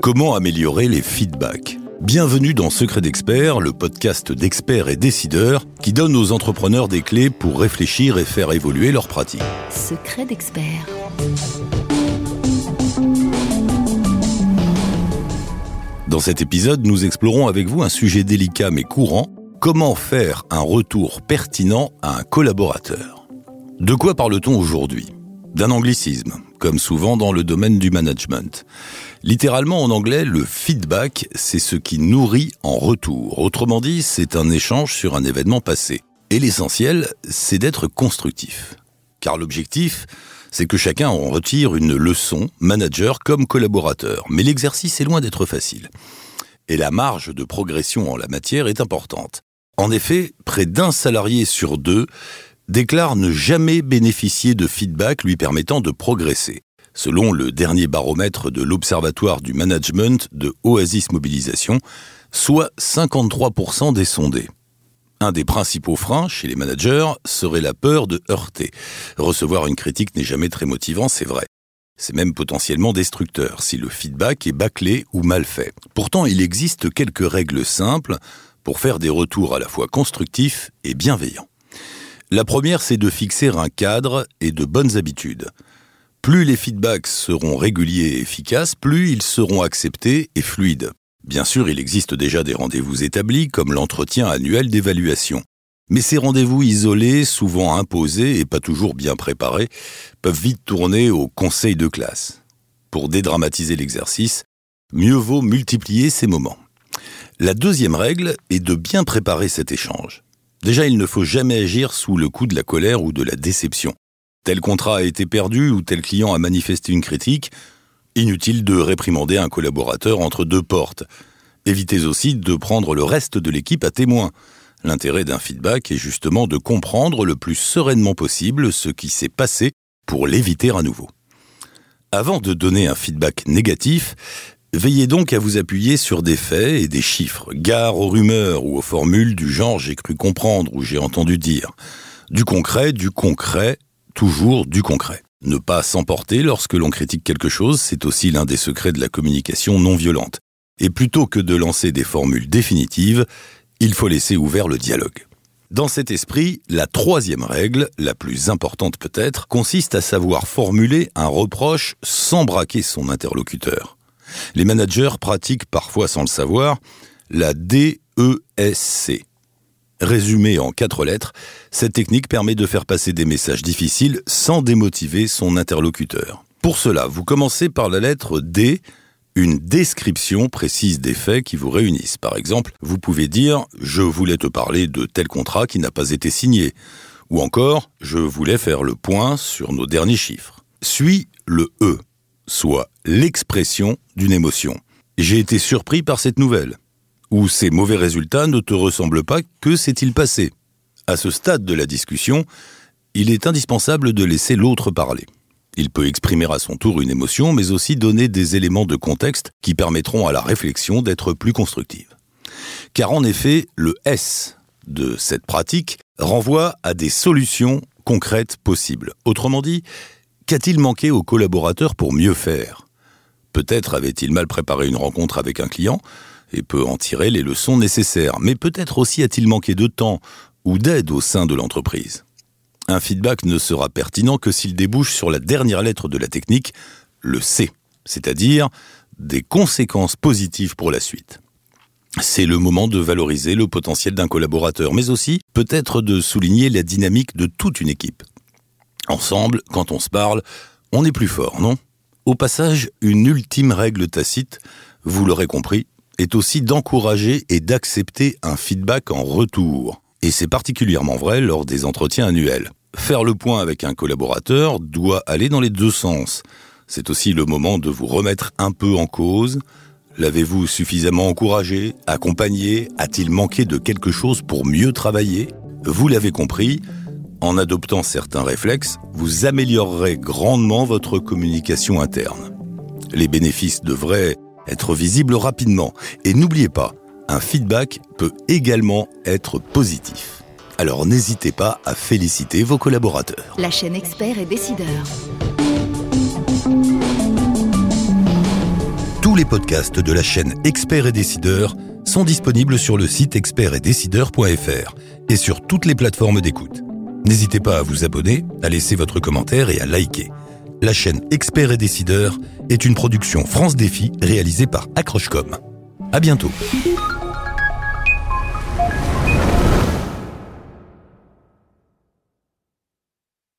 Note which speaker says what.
Speaker 1: Comment améliorer les feedbacks? Bienvenue dans Secret d'Expert, le podcast d'experts et décideurs qui donne aux entrepreneurs des clés pour réfléchir et faire évoluer leurs pratiques.
Speaker 2: Secret d'Expert.
Speaker 1: Dans cet épisode, nous explorons avec vous un sujet délicat mais courant, comment faire un retour pertinent à un collaborateur? De quoi parle-t-on aujourd'hui? D'un anglicisme, comme souvent dans le domaine du management. Littéralement en anglais, le feedback, c'est ce qui nourrit en retour. Autrement dit, c'est un échange sur un événement passé. Et l'essentiel, c'est d'être constructif. Car l'objectif, c'est que chacun en retire une leçon, manager comme collaborateur. Mais l'exercice est loin d'être facile. Et la marge de progression en la matière est importante. En effet, près d'un salarié sur deux déclare ne jamais bénéficier de feedback lui permettant de progresser, selon le dernier baromètre de l'Observatoire du Management de Oasis Mobilisation, soit 53% des sondés. Un des principaux freins chez les managers serait la peur de heurter. Recevoir une critique n'est jamais très motivant, c'est vrai. C'est même potentiellement destructeur si le feedback est bâclé ou mal fait. Pourtant, il existe quelques règles simples pour faire des retours à la fois constructifs et bienveillants. La première, c'est de fixer un cadre et de bonnes habitudes. Plus les feedbacks seront réguliers et efficaces, plus ils seront acceptés et fluides. Bien sûr, il existe déjà des rendez-vous établis, comme l'entretien annuel d'évaluation. Mais ces rendez-vous isolés, souvent imposés et pas toujours bien préparés, peuvent vite tourner au conseil de classe. Pour dédramatiser l'exercice, mieux vaut multiplier ces moments. La deuxième règle est de bien préparer cet échange. Déjà, il ne faut jamais agir sous le coup de la colère ou de la déception. Tel contrat a été perdu ou tel client a manifesté une critique, inutile de réprimander un collaborateur entre deux portes. Évitez aussi de prendre le reste de l'équipe à témoin. L'intérêt d'un feedback est justement de comprendre le plus sereinement possible ce qui s'est passé pour l'éviter à nouveau. Avant de donner un feedback négatif, Veillez donc à vous appuyer sur des faits et des chiffres, gare aux rumeurs ou aux formules du genre j'ai cru comprendre ou j'ai entendu dire. Du concret, du concret, toujours du concret. Ne pas s'emporter lorsque l'on critique quelque chose, c'est aussi l'un des secrets de la communication non violente. Et plutôt que de lancer des formules définitives, il faut laisser ouvert le dialogue. Dans cet esprit, la troisième règle, la plus importante peut-être, consiste à savoir formuler un reproche sans braquer son interlocuteur. Les managers pratiquent parfois sans le savoir la DESC. Résumé en quatre lettres, cette technique permet de faire passer des messages difficiles sans démotiver son interlocuteur. Pour cela, vous commencez par la lettre D, une description précise des faits qui vous réunissent. Par exemple, vous pouvez dire ⁇ Je voulais te parler de tel contrat qui n'a pas été signé ⁇ ou encore ⁇ Je voulais faire le point sur nos derniers chiffres ⁇ Suit le E soit l'expression d'une émotion. J'ai été surpris par cette nouvelle. Ou ces mauvais résultats ne te ressemblent pas, que s'est-il passé? À ce stade de la discussion, il est indispensable de laisser l'autre parler. Il peut exprimer à son tour une émotion, mais aussi donner des éléments de contexte qui permettront à la réflexion d'être plus constructive. Car en effet, le S de cette pratique renvoie à des solutions concrètes possibles. Autrement dit, Qu'a-t-il manqué aux collaborateurs pour mieux faire? Peut-être avait-il mal préparé une rencontre avec un client et peut en tirer les leçons nécessaires, mais peut-être aussi a-t-il manqué de temps ou d'aide au sein de l'entreprise. Un feedback ne sera pertinent que s'il débouche sur la dernière lettre de la technique, le C, c'est-à-dire des conséquences positives pour la suite. C'est le moment de valoriser le potentiel d'un collaborateur, mais aussi peut-être de souligner la dynamique de toute une équipe. Ensemble, quand on se parle, on est plus fort, non? Au passage, une ultime règle tacite, vous l'aurez compris, est aussi d'encourager et d'accepter un feedback en retour. Et c'est particulièrement vrai lors des entretiens annuels. Faire le point avec un collaborateur doit aller dans les deux sens. C'est aussi le moment de vous remettre un peu en cause. L'avez-vous suffisamment encouragé, accompagné? A-t-il manqué de quelque chose pour mieux travailler? Vous l'avez compris, en adoptant certains réflexes, vous améliorerez grandement votre communication interne. Les bénéfices devraient être visibles rapidement. Et n'oubliez pas, un feedback peut également être positif. Alors n'hésitez pas à féliciter vos collaborateurs.
Speaker 2: La chaîne expert et décideur.
Speaker 1: Tous les podcasts de la chaîne Experts et Décideurs sont disponibles sur le site expertetdecideurs.fr et sur toutes les plateformes d'écoute. N'hésitez pas à vous abonner, à laisser votre commentaire et à liker. La chaîne Experts et Décideurs est une production France Défi réalisée par Accrochecom. À bientôt.